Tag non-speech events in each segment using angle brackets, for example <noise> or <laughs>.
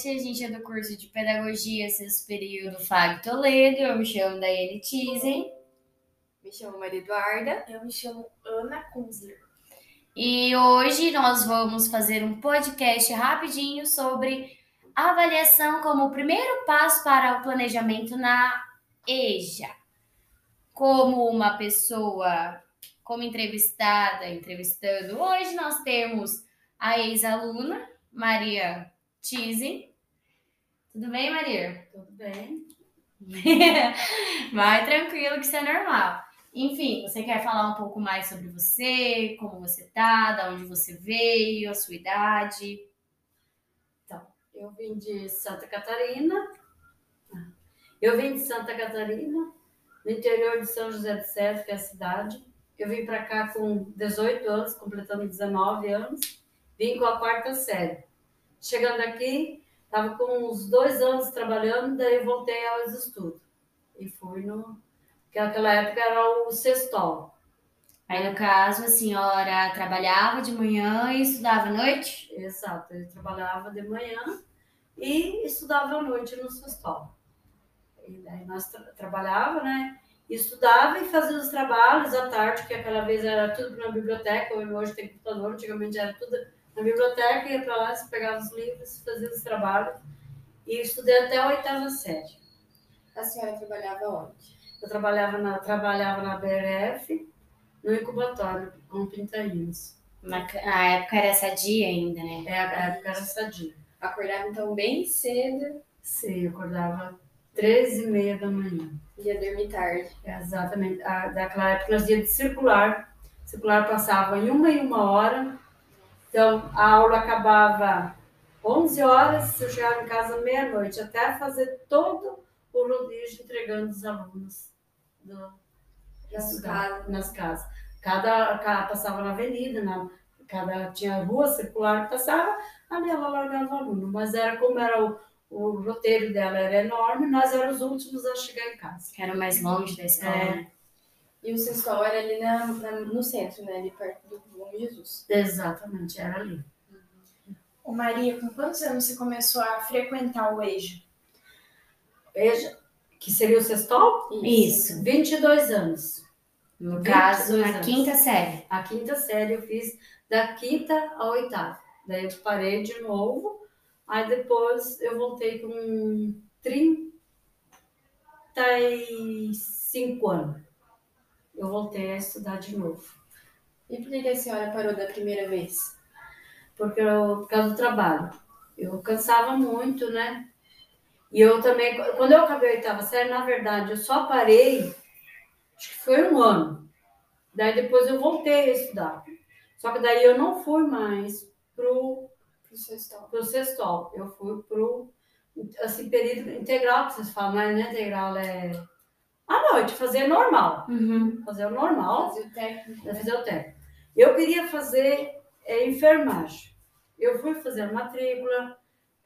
Noite. A gente é do curso de Pedagogia sexto período Fag Toledo. Eu me chamo Daiane Tizen. Me chamo Maria Eduarda. Eu me chamo Ana Kunzler. E hoje nós vamos fazer um podcast rapidinho sobre avaliação como o primeiro passo para o planejamento na EJA. Como uma pessoa, como entrevistada, entrevistando, hoje nós temos a ex-aluna Maria Tizen. Tudo bem, Maria? Tudo bem. <laughs> Vai tranquilo que isso é normal. Enfim, você quer falar um pouco mais sobre você, como você tá, de onde você veio, a sua idade? Então, eu vim de Santa Catarina. Eu vim de Santa Catarina, no interior de São José do Cedro, que é a cidade. Eu vim para cá com 18 anos, completando 19 anos. Vim com a quarta série. Chegando aqui, estava com uns dois anos trabalhando, daí voltei aos estudos. E fui no que naquela época era o sextol. Aí, no caso, a senhora trabalhava de manhã e estudava à noite? Exato, eu trabalhava de manhã e estudava à noite no sextol. E daí nós tra trabalhava, né? Estudava e fazia os trabalhos à tarde, que aquela vez era tudo na biblioteca, hoje tem computador, antigamente era tudo na biblioteca, ia para lá, pegava os livros, fazia os trabalhos. E estudei até a oitava série. A senhora trabalhava onde? Eu trabalhava na, trabalhava na BRF, no incubatório, com pintainhos. Na, na época era sadia ainda, né? É, a época era sadia. Acordava então bem cedo? Sim, acordava três e meia da manhã. Ia dormir tarde. É, exatamente. A, daquela época nós íamos de circular. Circular passava em uma e uma hora. Então a aula acabava 11 horas, eu chegava em casa meia-noite, até fazer todo o rodízio entregando os alunos do, nas, casas. nas casas. Cada, cada passava na avenida, na, cada tinha rua circular que passava, ali ela largava o aluno. Mas era como era o, o roteiro dela era enorme, nós éramos os últimos a chegar em casa. Era mais longe da escola. É. E o Sextol era ali na, na, no centro, né? Ali perto do Bom Jesus. Exatamente, era ali. Uhum. Ô Maria, com quantos anos você começou a frequentar o EJA? EJA, que seria o sextol? Isso. 22 anos. No caso, na anos. quinta série. A quinta série eu fiz da quinta à oitava. Daí eu parei de novo. Aí depois eu voltei com 35 anos. Eu voltei a estudar de novo. E por que a senhora parou da primeira vez? Porque eu, por causa do trabalho. Eu cansava muito, né? E eu também, quando eu acabei a oitava série, na verdade, eu só parei, acho que foi um ano. Daí depois eu voltei a estudar. Só que daí eu não fui mais pro, pro sextol. Pro sextol. Eu fui pro, assim, período integral, que vocês falam, mas não é integral, é à noite, fazer normal. Uhum. Fazer o normal. Fazer o técnico. Fazer o técnico. Eu queria fazer é, enfermagem. Eu fui fazer matrícula,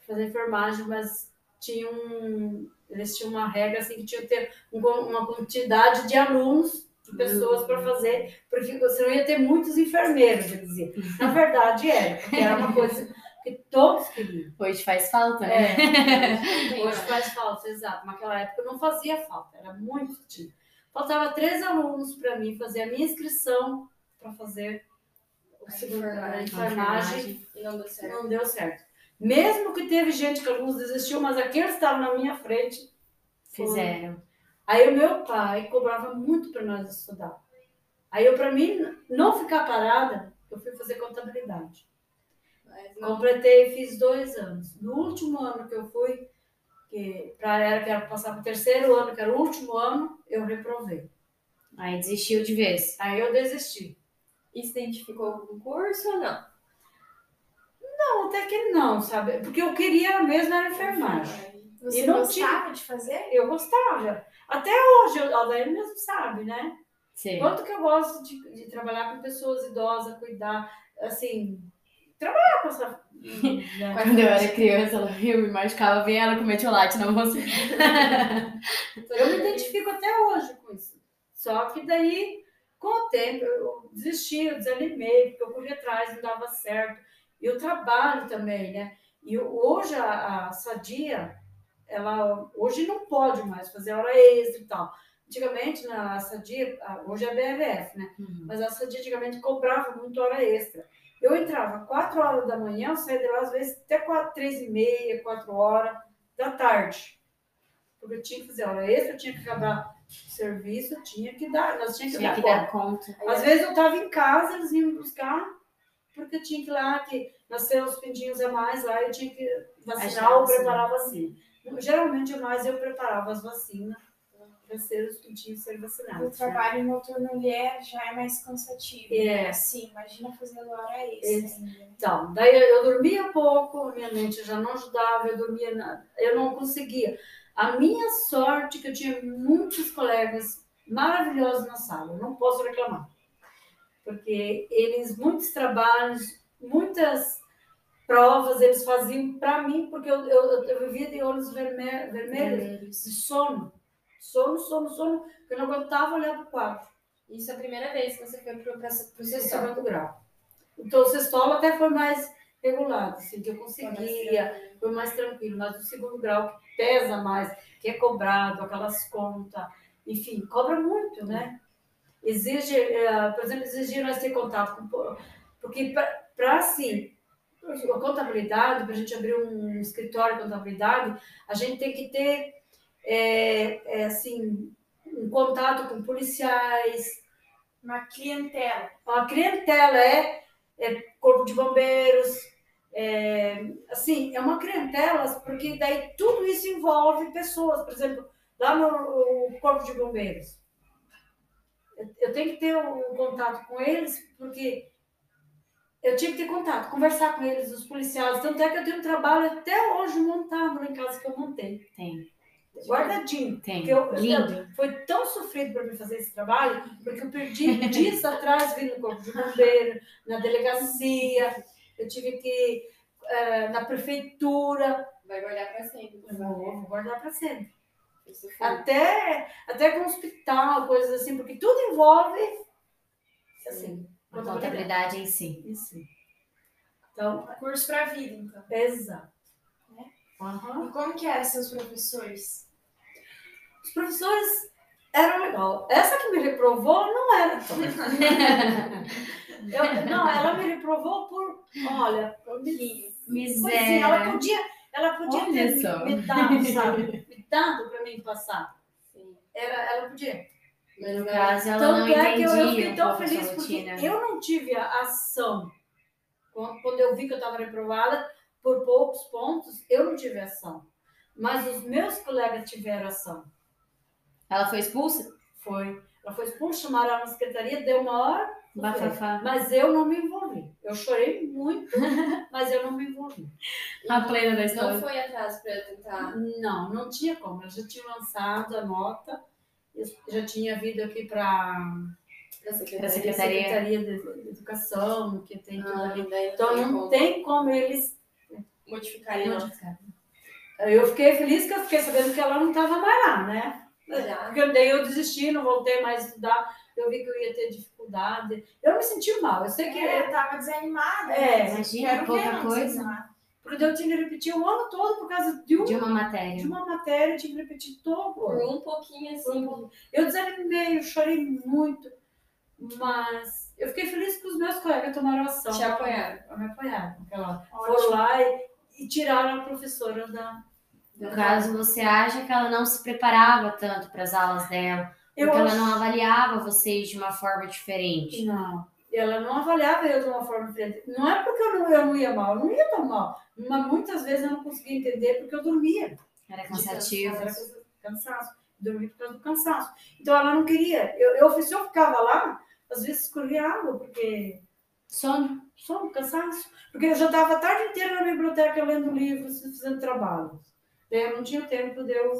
fazer enfermagem, mas tinha um, eles tinham uma regra assim que tinha que ter uma quantidade de alunos, de pessoas para uhum. fazer, porque você não ia ter muitos enfermeiros, quer dizer. Na verdade era, porque era uma coisa que todos queriam. Hoje faz falta, né? É, <laughs> hoje faz falta, exato. Naquela época não fazia falta, era muito tinha. Faltava três alunos para mim fazer a minha inscrição para fazer o segundo, a enfermagem e não deu certo. Não deu certo. Mesmo que teve gente que alguns desistiu, mas aqueles que estavam na minha frente fizeram. Aí o meu pai cobrava muito para nós estudar. Aí eu, para mim, não ficar parada, eu fui fazer contabilidade. Não... Completei e fiz dois anos. No último ano que eu fui, que para era que era passar para o terceiro ano, que era o último ano, eu reprovei. Aí desistiu de vez. Aí eu desisti. E se identificou com o curso ou não? Não, até que não, sabe? Porque eu queria mesmo era enfermagem. Você e não gostava tinha... de fazer? Eu gostava. Até hoje, a Aldair mesmo sabe, né? Sim. Quanto que eu gosto de, de trabalhar com pessoas idosas, cuidar, assim, trabalhar com essa. Né? <laughs> Quando eu era criança, ela, eu me machucava bem, ela comia chocolate na moça. <laughs> eu me identifico até hoje com isso. Só que daí, com o tempo, eu desisti, eu desanimei, porque eu corri atrás, não dava certo E o trabalho também, né? E hoje a, a Sadia, ela hoje não pode mais fazer hora extra e tal. Antigamente, na Sadia, hoje é BRF, né? Uhum. Mas a Sadia antigamente cobrava muito hora extra. Eu entrava 4 horas da manhã, eu saía de lá às vezes até 4, 3 e meia, 4 horas da tarde. Porque eu tinha que fazer hora extra, eu tinha que acabar o serviço, tinha que dar, nós tinha que, tinha dar, que dar conta. Às vezes eu estava em casa, eles iam me buscar, porque eu tinha que ir lá, que nasceram os pintinhos a mais lá, eu tinha que vacinar ou preparar a vacina. Geralmente, mais eu preparava as vacinas para ser os pintinhos serem vacinados. O né? trabalho noturno mulher já é mais cansativo. É. Né? Assim, imagina fazendo hora extra. Então, daí eu dormia pouco, minha mente já não ajudava, eu dormia, na... eu não conseguia. A minha sorte é que eu tinha muitos colegas maravilhosos na sala, não posso reclamar. Porque eles, muitos trabalhos, muitas provas eles faziam para mim, porque eu, eu, eu, vivia de olhos vermelhos, vermelhos, de sono. Sono, sono, sono, que eu não aguentava olhar para o quadro. Isso é a primeira vez que você foi para o segundo grau. Então, o sextolo até foi mais regulado, assim, que eu conseguia, foi mais tranquilo. Mas o segundo grau, que pesa mais, que é cobrado, aquelas contas, enfim, cobra muito, né? Exige, eh, por exemplo, exigir nós ter contato com. Porque, para assim, a contabilidade, para a gente abrir um escritório de contabilidade, a gente tem que ter, é, é, assim, um contato com policiais. Uma clientela. Uma clientela, é, é corpo de bombeiros, é, assim, é uma clientela, porque daí tudo isso envolve pessoas, por exemplo, lá no corpo de bombeiros. Eu, tenho que ter um contato com eles, porque eu tinha que ter contato, conversar com eles, os policiais. Tanto é que eu tenho um trabalho até hoje montado lá em casa que eu montei. Tem. Guardadinho. Tem. Eu, Lindo. Eu, foi tão sofrido para mim fazer esse trabalho, porque eu perdi <laughs> dias atrás vindo no corpo de bombeiro, na delegacia, eu tive que uh, na prefeitura. Vai guardar para sempre. Vou, vou guardar para sempre. Até, até com hospital, coisas assim, porque tudo envolve assim, a contabilidade em si. Isso. Então, curso para a vida, então. Exato. Uhum. E como que eram seus professores? Os professores eram legal. Essa que me reprovou não era tão <laughs> Eu, não, ela me reprovou por, olha, por miséria. Assim, ela podia, ela podia olha ter só. me dado, sabe? Me dado para mim passar. Era, ela podia. Mas no caso, ela Tanto não é que eu, eu fiquei tão feliz porque eu não tive a ação. Quando eu vi que eu estava reprovada por poucos pontos, eu não tive ação. Mas os meus colegas tiveram ação. Ela foi expulsa? Foi. Ela foi expulsa, chamaram ela na secretaria, deu uma hora. Bafafá. Mas eu não me envolvi. Eu chorei muito, <laughs> mas eu não me envolvi. A plena da história. Não foi atrás para tentar? Não, não tinha como. Eu já tinha lançado a nota eu já tinha vindo aqui para a Secretaria, Secretaria. Secretaria de, Educação, que tem tudo ah, ali. Então não como. tem como eles modificarem. Modificar. Eu fiquei feliz que eu fiquei sabendo que ela não estava mais lá, né? Porque daí eu desisti, não voltei mais a estudar. Eu vi que eu ia ter dificuldade. Eu me senti mal. Eu sei que. É, eu estava desanimada. É, imagina, pouca coisa. Porque eu tinha que repetir o ano todo por causa de, um, de uma matéria. De uma matéria, eu tinha que repetir todo. Por um pouquinho assim. Um Eu desanimei, eu chorei muito. Mas eu fiquei feliz que os meus colegas tomaram ação. Te apoiaram. Me apoiaram. Foram lá e, e, tiraram a professora da. No caso, você acha que ela não se preparava tanto para as aulas dela? Eu porque acho... ela não avaliava vocês de uma forma diferente? Não ela não avaliava eu de uma forma diferente. Não é porque eu não, eu não ia mal, eu não ia tão mal. Mas muitas vezes eu não conseguia entender porque eu dormia. Era cansativo. Era cansaço. Dormia por causa do cansaço. Então ela não queria. Eu, eu, se eu ficava lá, às vezes escorria água, porque. Sono. Sono, cansaço. Porque eu já estava a tarde inteira na biblioteca lendo livros, fazendo trabalho. Daí eu não tinha tempo de eu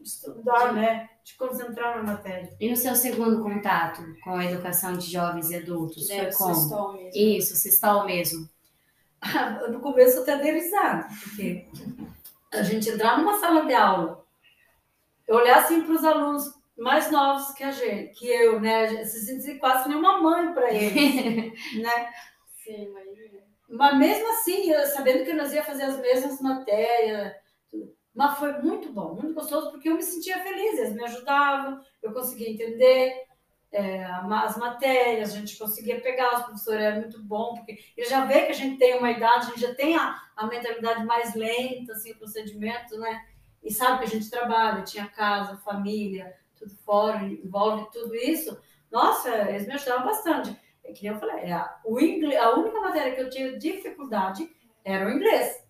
estudar, Sim. né? De concentrar na matéria. E no seu segundo contato com a educação de jovens e adultos, foi como? Mesmo. Isso, sextal mesmo. no começo até dei risada, porque a gente entrar numa sala de aula, eu olhar assim para os alunos mais novos que a gente, que eu, né? Se sentir quase nem uma mãe para eles, <laughs> né? Sim, imagina. Mas mesmo assim, eu, sabendo que nós ia fazer as mesmas matérias, mas foi muito bom, muito gostoso, porque eu me sentia feliz, eles me ajudavam, eu conseguia entender é, as matérias, a gente conseguia pegar, os professores era muito bom, porque ele já vê que a gente tem uma idade, a gente já tem a, a mentalidade mais lenta, assim, o procedimento, né? E sabe que a gente trabalha, tinha casa, família, tudo fora, envolve tudo isso. Nossa, eles me ajudavam bastante. É que eu falei, é, o inglês, a única matéria que eu tinha dificuldade era o inglês.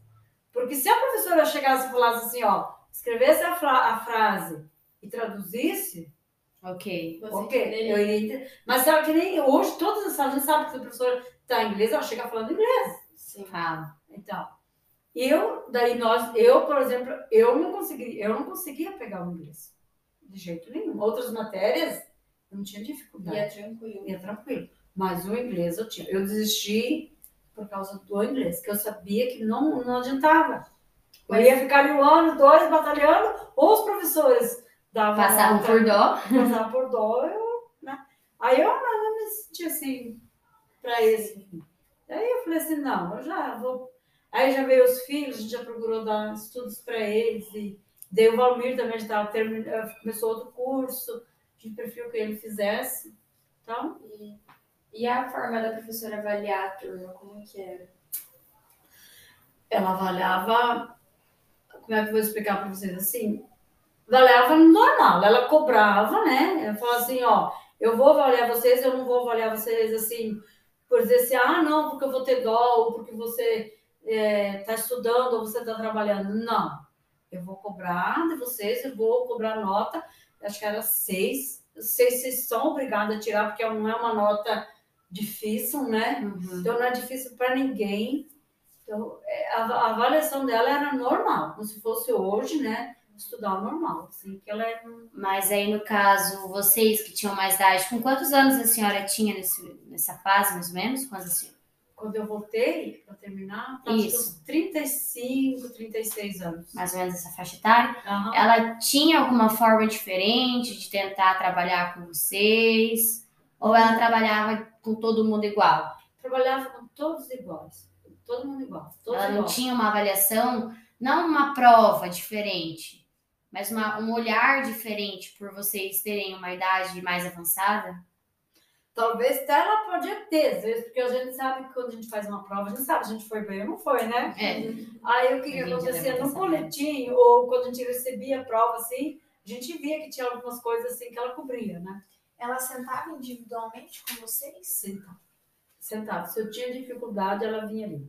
Porque se a professora chegasse e falasse assim, ó, escrevesse a, fra a frase e traduzisse, Ok. ok, eu iria entender. Mas sabe que nem hoje, todas as salas sabem que a professora está em inglês, ela chega falando inglês. Sim. Fala. Então, eu, daí nós, eu, por exemplo, eu não consegui, eu não conseguia pegar o inglês. De jeito nenhum. Outras matérias, eu não tinha dificuldade. Ia tranquilo. Ia tranquilo. Mas o inglês eu tinha. Eu desisti por causa do inglês, que eu sabia que não, não adiantava. Eu ia ficar ali um ano, dois, batalhando, ou os professores davam. Passavam por dó. Passavam por dó, eu, né? Aí eu não, me senti assim, para esse. Aí eu falei assim: não, eu já vou. Aí já veio os filhos, a gente já procurou dar estudos para eles, e dei o Valmir também, já terminando, começou outro curso, a gente preferiu que ele fizesse. Então. E e a forma da professora avaliar a turma, como que era? Ela avaliava, como é que eu vou explicar para vocês assim? Avaliava normal, ela cobrava, né? Ela falava assim, ó, eu vou avaliar vocês, eu não vou avaliar vocês assim, por dizer assim, ah, não, porque eu vou ter dó, ou porque você está é, tá estudando, ou você está trabalhando. Não. Eu vou cobrar de vocês, eu vou cobrar nota, acho que era seis. Seis vocês são obrigados a tirar, porque não é uma nota difícil, né? Uhum. Então não é difícil para ninguém. Então é, a, avaliação dela era normal, como se fosse hoje, né? Estudar normal, assim, que ela é... Mas aí, no caso, vocês que tinham mais idade, com quantos anos a senhora tinha nesse, nessa fase, mais ou menos? Quando, assim? Quando eu voltei, para terminar, Isso. 35, 36 anos. Mais ou menos essa faixa etária. Uhum. Ela tinha alguma forma diferente de tentar trabalhar com vocês? Ou ela trabalhava com todo mundo igual? Trabalhava com todos iguais. Todo mundo igual. Todos ela igual. não tinha uma avaliação, não uma prova diferente, mas uma, um olhar diferente por vocês terem uma idade mais avançada? Talvez até ela podia ter, às vezes, porque a gente sabe que quando a gente faz uma prova, a gente sabe se a gente foi bem ou não foi, né? É. Aí o que, que acontecia no boletim, ou quando a gente recebia a prova assim, a gente via que tinha algumas coisas assim que ela cobria, né? Ela sentava individualmente com vocês? Sentava. Sentava. Se eu tinha dificuldade, ela vinha ali.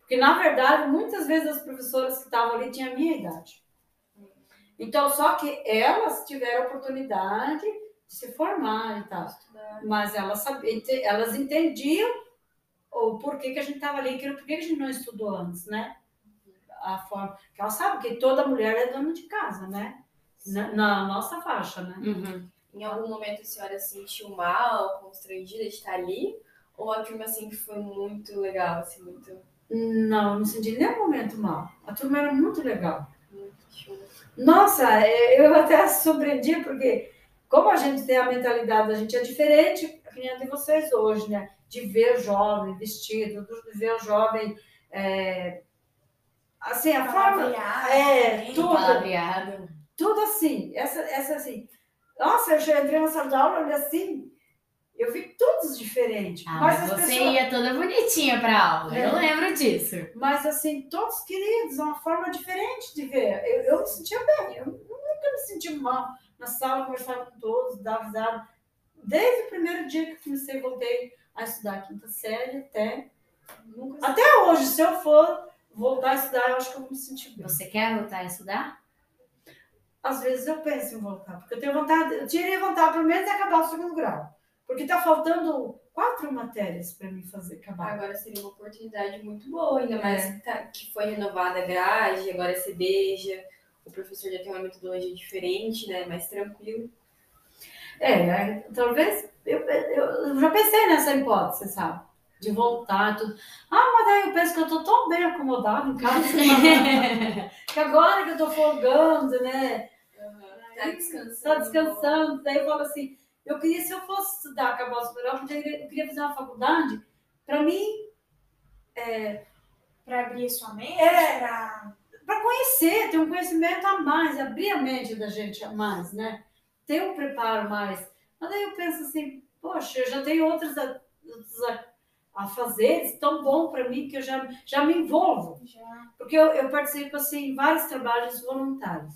Porque, na verdade, muitas vezes as professoras que estavam ali tinham a minha idade. Então, só que elas tiveram a oportunidade de se formar e tal. Mas elas, sabiam, elas entendiam o porquê que a gente estava ali, por que a gente não estudou antes, né? A forma. Que ela sabe que toda mulher é dona de casa, né? Na, na nossa faixa, né? Uhum. Em algum momento a senhora sentiu mal, constrangida de estar ali? Ou a turma sempre foi muito legal, assim, muito... Não, não senti nenhum momento mal. A turma era muito legal. Muito Nossa, é, eu até surpreendi, porque como a gente tem a mentalidade, a gente é diferente que a de vocês hoje, né? De ver jovem vestido, de ver o jovem... É, assim, a forma... É, tudo. Tudo assim. Essa, essa assim... Nossa, eu já entrei na sala de aula, olha assim, eu vi todos diferentes. Ah, mas, mas você pessoas... ia toda bonitinha para aula, é. eu lembro disso. Mas assim, todos queridos, uma forma diferente de ver. Eu, eu me sentia bem, eu nunca me senti mal na sala, conversava com todos, dava risada. Desde o primeiro dia que eu comecei, voltei a estudar a quinta série até. Nunca... Até hoje, se eu for voltar a estudar, eu acho que eu vou me sentir bem. Você quer voltar a estudar? às vezes eu penso em voltar, porque eu tenho vontade, eu teria vontade pelo menos de acabar o segundo grau. Porque está faltando quatro matérias para mim fazer acabar. Agora seria uma oportunidade muito boa, ainda mais é. que, tá, que, foi renovada a grade, agora é CBEJA, o professor já tem uma metodologia diferente, né? Mais tranquilo. É, talvez eu, eu, eu já pensei nessa hipótese, sabe? De voltar tudo. Ah, mas aí eu penso que eu estou tão bem acomodado em casa. que <laughs> agora que eu estou folgando, né? Tá descansando. Tá descansando. Daí eu falo assim, eu queria, se eu fosse estudar, acabar o superior, eu queria fazer uma faculdade, para mim, é, Para abrir sua mente, É. pra... para conhecer, ter um conhecimento a mais, abrir a mente da gente a mais, né? Ter um preparo mais. Mas aí eu penso assim, poxa, eu já tenho outros a, a, a fazer, tão bom para mim que eu já, já me envolvo. já Porque eu, eu participo assim, em vários trabalhos voluntários.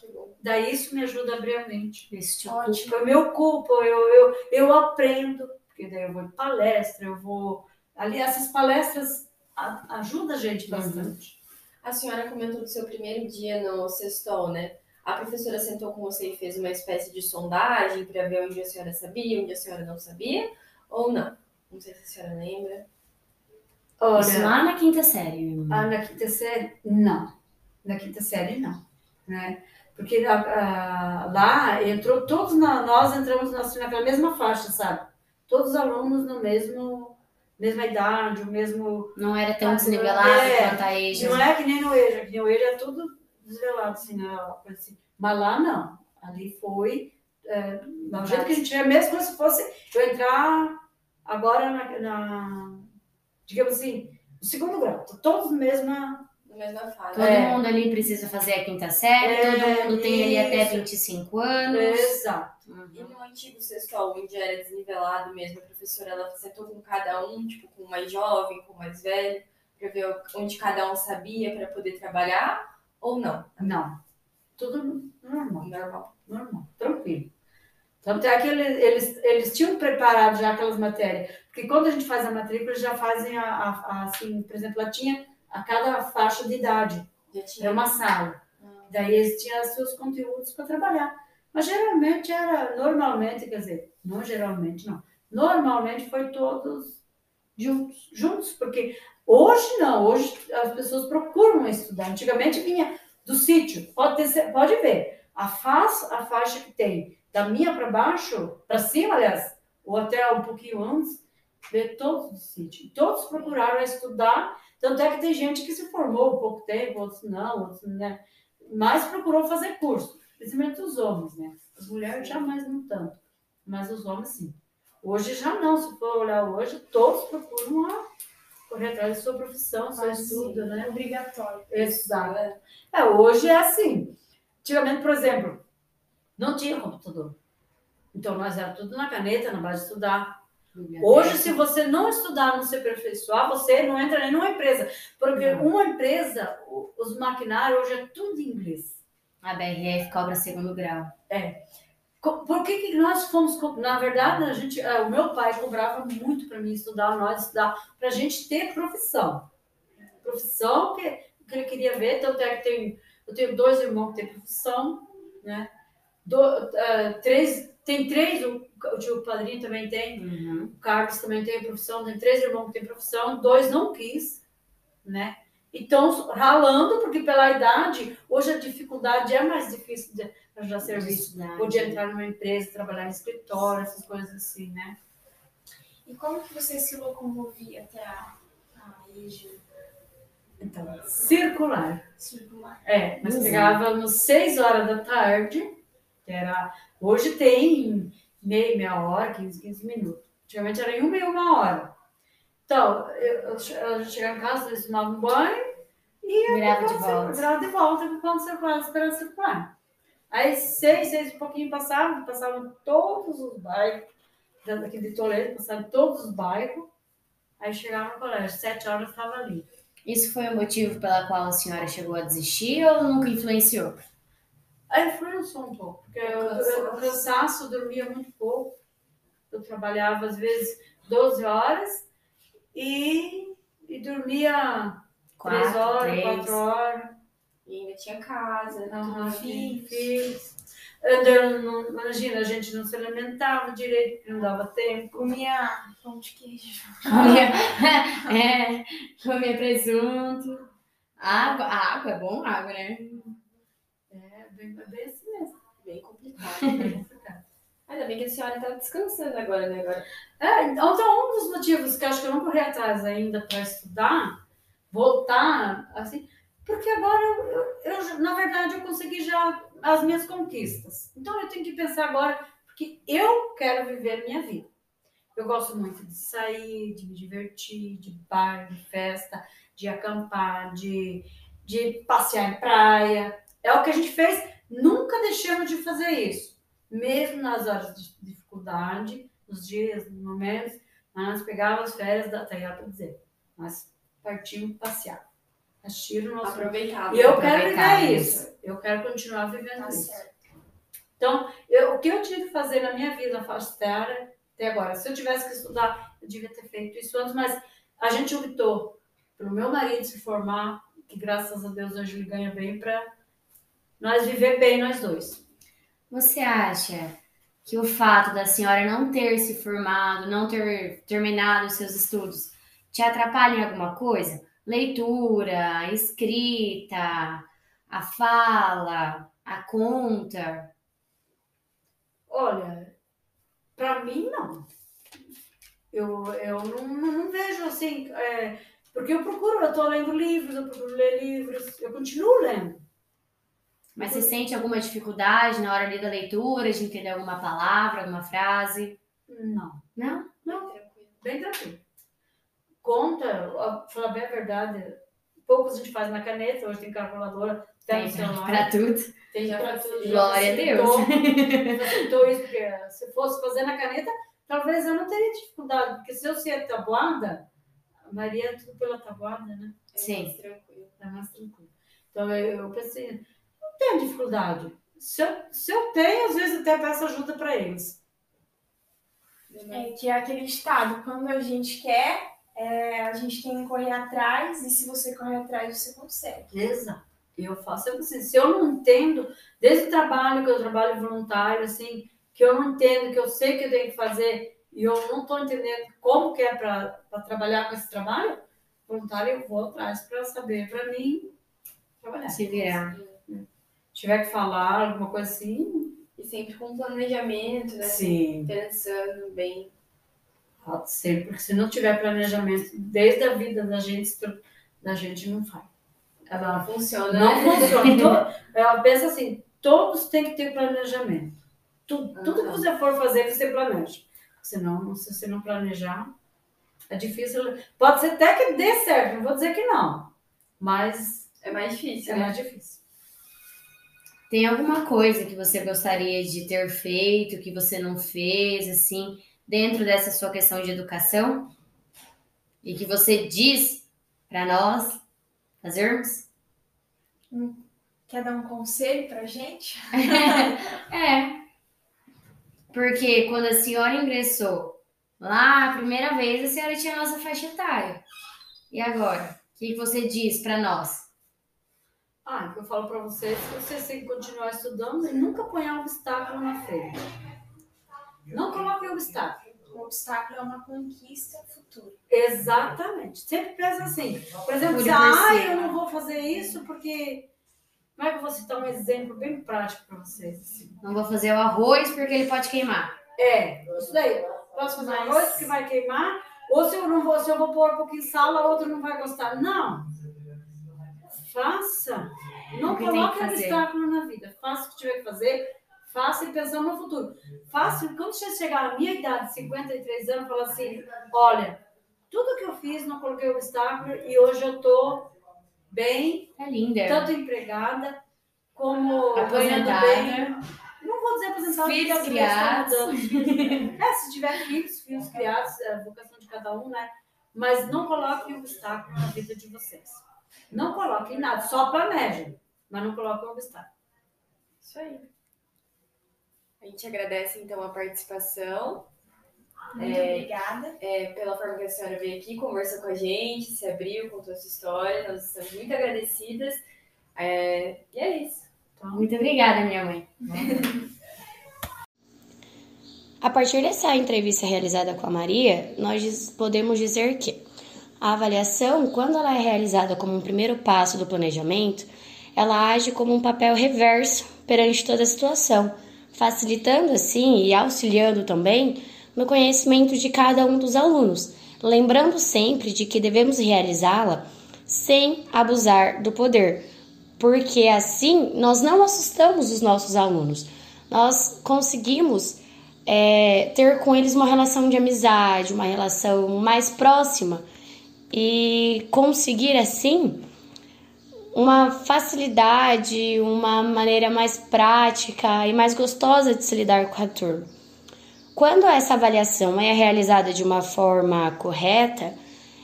Que bom. Daí isso me ajuda a abrir a mente. Isso Ótimo. Eu me ocupo, eu, eu, eu aprendo, porque daí eu vou em palestra, eu vou. Ali, essas palestras a- ajudam a gente bastante. A senhora comentou do seu primeiro dia no Sextol, né? A professora sentou com você e fez uma espécie de sondagem para ver onde a senhora sabia, onde a senhora não sabia, ou não? Não sei se a senhora lembra. Isso lá na quinta série. Ah, na quinta série, não. Na quinta série, não. Né? Porque ah, lá entrou, todos na- nós entramos na- naquela mesma faixa, sabe? Todos os alunos no mesmo, mesma idade, o mesmo. Não era tão desnivelado é. quanto a EJA. Não é que nem no EJA, que nem o EJA é tudo desvelado, assim, né? assim. Mas lá não. Ali foi. É, do jeito que a gente é, mesmo como se fosse eu entrar agora na, na digamos assim, no segundo grau. Todos mesma. Na mesma fase. Todo É. mundo ali precisa fazer a quinta série, É, todo mundo tem ali até isso. 25 anos. Exato. E Uhum. no antigo Sextol, onde era desnivelado mesmo, a professora ela sentou com cada um, tipo, com o mais jovem, com o mais velho, para ver onde cada um sabia para poder trabalhar, ou não? Não. Tudo normal. Normal. normal, tranquilo. Tanto é que eles, eles, eles tinham preparado já aquelas matérias, porque quando a gente faz a matrícula, eles já fazem, a, a- a, assim, por exemplo, ela tinha a cada faixa de idade, era uma sala. Ah, Daí eles tinham seus conteúdos para trabalhar. Mas geralmente era, normalmente, quer dizer, não geralmente, não. Normalmente foi todos juntos, juntos, porque hoje não, hoje as pessoas procuram estudar. Antigamente vinha do sítio, pode, ter, pode ver, a, faixa, a faixa que tem da minha para baixo, para cima, aliás, ou até um pouquinho antes, vê todos do sítio. Todos procuraram estudar, tanto é que tem gente que se formou há pouco tempo, outros não, outros, né? Mas procurou fazer curso, principalmente os homens, né? As mulheres jamais não tanto, mas os homens sim. Hoje já não, se for olhar hoje, todos procuram a correr atrás da sua profissão, seu Mas, estudo, né? Obrigatório. Exato. é. É, hoje é assim. Antigamente, por exemplo, não tinha computador. Então, nós era tudo na caneta, na base de estudar. Hoje, se você não estudar, não se aperfeiçoar, você não entra nem numa empresa. Porque Não. uma empresa, os maquinários hoje é tudo em inglês. A BRF cobra segundo grau. Co- Por que, que nós fomos. Na verdade, a gente, eh, o meu pai cobrava muito para mim estudar, nós estudar, para a gente ter profissão. Profissão que, que ele queria ver, tanto é que tem, eu tenho dois irmãos que têm profissão, né? Do, eh, três, tem três, o, o tio padrinho também tem, Uhum. o Carlos também tem profissão, tem três irmãos que têm profissão, dois não quis, né? Então, ralando, porque pela idade, hoje a dificuldade é mais difícil de arranjar serviço. Podia entrar numa empresa, trabalhar em escritório, essas coisas assim, né? E como que você se locomovia até a, a Então, circular. circular? É, nós Exato. pegávamos seis horas da tarde, que era. Hoje tem meia, meia hora, 15, 15 minutos. Antigamente era em uma e uma hora. Então, eu, eu, che- eu chegava em casa, eles tomavam banho Virava de volta. Virava de volta com o ponto circular, esperando circular. Aí seis, seis e pouquinho passavam, passavam todos os bairros, daqui de Toledo, passavam todos os bairros. Aí chegava no colégio, sete horas estava ali. Isso foi o motivo pela qual a senhora chegou a desistir ou nunca influenciou? Aí influenciou um pouco, porque eu, eu, o cansaço, eu dormia muito pouco. Eu trabalhava às vezes 12 horas e, e dormia Quatro, 3 horas, três. 4 horas. E ainda tinha casa, tudo filhos. filhos. Andando, imagina, a gente não se alimentava direito, porque não dava tempo. Comia pão de queijo. <laughs> Comia, é, comia presunto. Água, água, é bom água, né? É bem, assim mesmo. Bem complicado. bem <laughs> complicado. Ainda bem que a senhora tá descansando agora, né? Agora. É, então, um dos motivos que eu acho que eu não corri atrás ainda para estudar, voltar, assim, porque agora eu, eu- eu na verdade, eu consegui já as minhas conquistas. Então, eu tenho que pensar agora, porque eu quero viver a minha vida. Eu gosto muito de sair, de me divertir, de bar, de festa, de acampar, de, de passear em praia. É o que a gente fez. Nunca deixamos de fazer isso. Mesmo nas horas de dificuldade, nos dias, nos momentos, nós pegávamos as férias da Taia para dizer. Nós partimos passear. Assistir o nosso. Aproveitava. E eu quero viver isso. Eu quero continuar vivendo Tá isso. certo. Então, eu- o que eu tive que fazer na minha vida etária até agora? Se eu tivesse que estudar, eu devia ter feito isso antes, mas a gente optou pelo meu marido se formar, que graças a Deus hoje ele ganha bem, para nós viver bem, nós dois. Você acha que o fato da senhora não ter se formado, não ter terminado os seus estudos, te atrapalha em alguma coisa? Leitura, escrita, a fala, a conta? Olha, para mim, não. Eu, eu não, não- não vejo assim, é, porque eu procuro, eu estou lendo livros, eu procuro ler livros, eu continuo lendo. Mas você sente alguma dificuldade na hora ali da leitura, de entender alguma palavra, alguma frase? Não. Não? Tranquilo. bem tranquilo. Conta, falar bem a verdade, poucos a gente faz na caneta, hoje tem calculadora, tem Tem celular. pra tudo. Tem já pra tudo. Glória a Deus. <laughs> Facilitou isso, porque se fosse fazer na caneta, talvez eu não teria dificuldade, porque se eu ser tabuada, a Maria é tudo pela tabuada, né? É Sim. mais tranquilo. É mais tranquilo. Então eu, eu pensei, não tenho dificuldade. Se eu, se eu tenho, às vezes até peço ajuda para eles. É que é aquele estado, quando a gente quer, é, a gente tem que correr atrás, e se você correr atrás, você consegue. Exato. Eu faço assim, se eu não entendo, desde o trabalho, que eu trabalho voluntário, assim, que eu não entendo, que eu sei que eu tenho que fazer, e eu não estou entendendo como que é para trabalhar com esse trabalho, voluntário eu vou atrás para saber, para mim, trabalhar. Se virar. Tiver que falar alguma coisa assim, E sempre com planejamento, né? sim. Pensando bem. Pode ser, porque se não tiver planejamento desde a vida da gente, da gente não faz. Ela Funciona, não né? funciona. <laughs> To- Ela pensa assim, todos têm que ter planejamento. Tudo, tudo que você for fazer, você planeja. Senão, se você não planejar, é difícil. Pode ser até que dê certo, não vou dizer que não. Mas É mais difícil, é né? mais difícil. Tem alguma coisa que você gostaria de ter feito, que você não fez, assim, dentro dessa sua questão de educação? E que você diz para nós fazermos? Quer dar um conselho pra gente? <laughs> É. Porque quando a senhora ingressou lá a primeira vez, a senhora tinha a nossa faixa etária. E agora? O que que você diz para nós? Ah, o que eu falo para vocês, se vocês têm que continuar estudando e nunca ponhar obstáculo na frente. Não coloque obstáculo. O obstáculo é uma conquista futura. Exatamente. Sempre pensa assim. Por exemplo, se, ah, você. eu não vou fazer isso porque. Como é que eu vou citar um exemplo bem prático para vocês? assim? Não vou fazer o arroz porque ele pode queimar. É, isso daí. Posso fazer Mas- arroz que vai queimar? Ou se eu não vou, se eu vou pôr um pouquinho de sal, a outra não vai gostar. Não. Faça. Não O que tem que coloque obstáculo na vida. Faça o que tiver que fazer. Faça e pensando no futuro. Faça. Quando você chegar na minha idade, 53 anos, fala assim: olha, tudo que eu fiz, não coloquei obstáculo e hoje eu tô bem, É linda. tanto empregada como ganhando Aposentada. bem. Não vou dizer aposentada, Filhos porque criados. <laughs> É, se tiver filhos, filhos criados, é a vocação de cada um, né? Mas não coloquem obstáculo na vida de vocês. Não coloquem nada, só planejem, mas não coloquem obstáculo. Isso aí. A gente agradece então a participação, Muito É. obrigada. é, pela forma que a senhora veio aqui, conversou com a gente, se abriu, contou a sua história. Nós estamos muito agradecidas. É, e é isso. Muito obrigada, minha mãe. A partir dessa entrevista realizada com a Maria, nós podemos dizer que a avaliação, quando ela é realizada como um primeiro passo do planejamento, ela age como um papel reverso perante toda a situação, facilitando assim e auxiliando também no conhecimento de cada um dos alunos, lembrando sempre de que devemos realizá-la sem abusar do poder, porque assim nós não assustamos os nossos alunos, nós conseguimos é, ter com eles uma relação de amizade, uma relação mais próxima e conseguir assim uma facilidade, uma maneira mais prática e mais gostosa de se lidar com a turma. Quando essa avaliação é realizada de uma forma correta,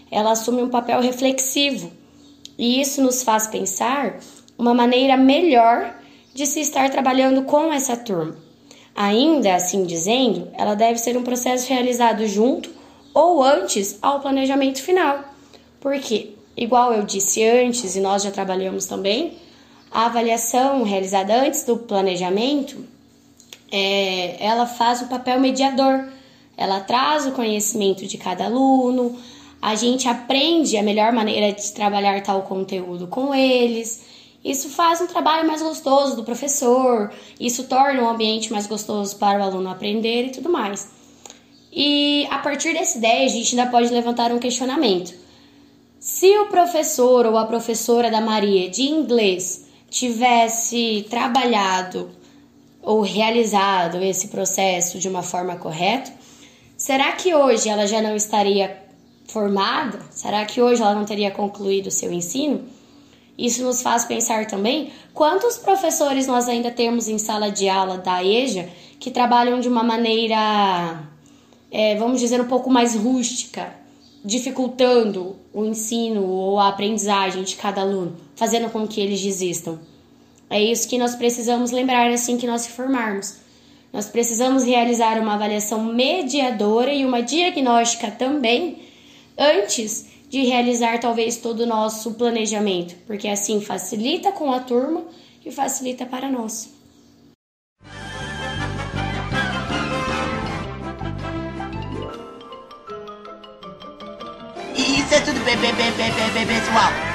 ela assume um papel reflexivo e isso nos faz pensar uma maneira melhor de se estar trabalhando com essa turma. Ainda assim dizendo, ela deve ser um processo realizado junto ou antes ao planejamento final. Porque, igual eu disse antes e nós já trabalhamos também, a avaliação realizada antes do planejamento, é, ela faz o papel mediador. Ela traz o conhecimento de cada aluno, a gente aprende a melhor maneira de trabalhar tal conteúdo com eles. Isso faz um trabalho mais gostoso do professor, isso torna o um ambiente mais gostoso para o aluno aprender e tudo mais. E a partir dessa ideia, a gente ainda pode levantar um questionamento. Se o professor ou a professora da Maria de inglês tivesse trabalhado ou realizado esse processo de uma forma correta, será que hoje ela já não estaria formada? Será que hoje ela não teria concluído o seu ensino? Isso nos faz pensar também quantos professores nós ainda temos em sala de aula da EJA que trabalham de uma maneira, é, vamos dizer, um pouco mais rústica, dificultando o ensino ou a aprendizagem de cada aluno, fazendo com que eles desistam. É isso que nós precisamos lembrar assim que nós se formarmos. Nós precisamos realizar uma avaliação mediadora e uma diagnóstica também antes de realizar talvez todo o nosso planejamento, porque assim facilita com a turma e facilita para nós. Isso é tudo bem, bem, bem, bem, bem, pessoal.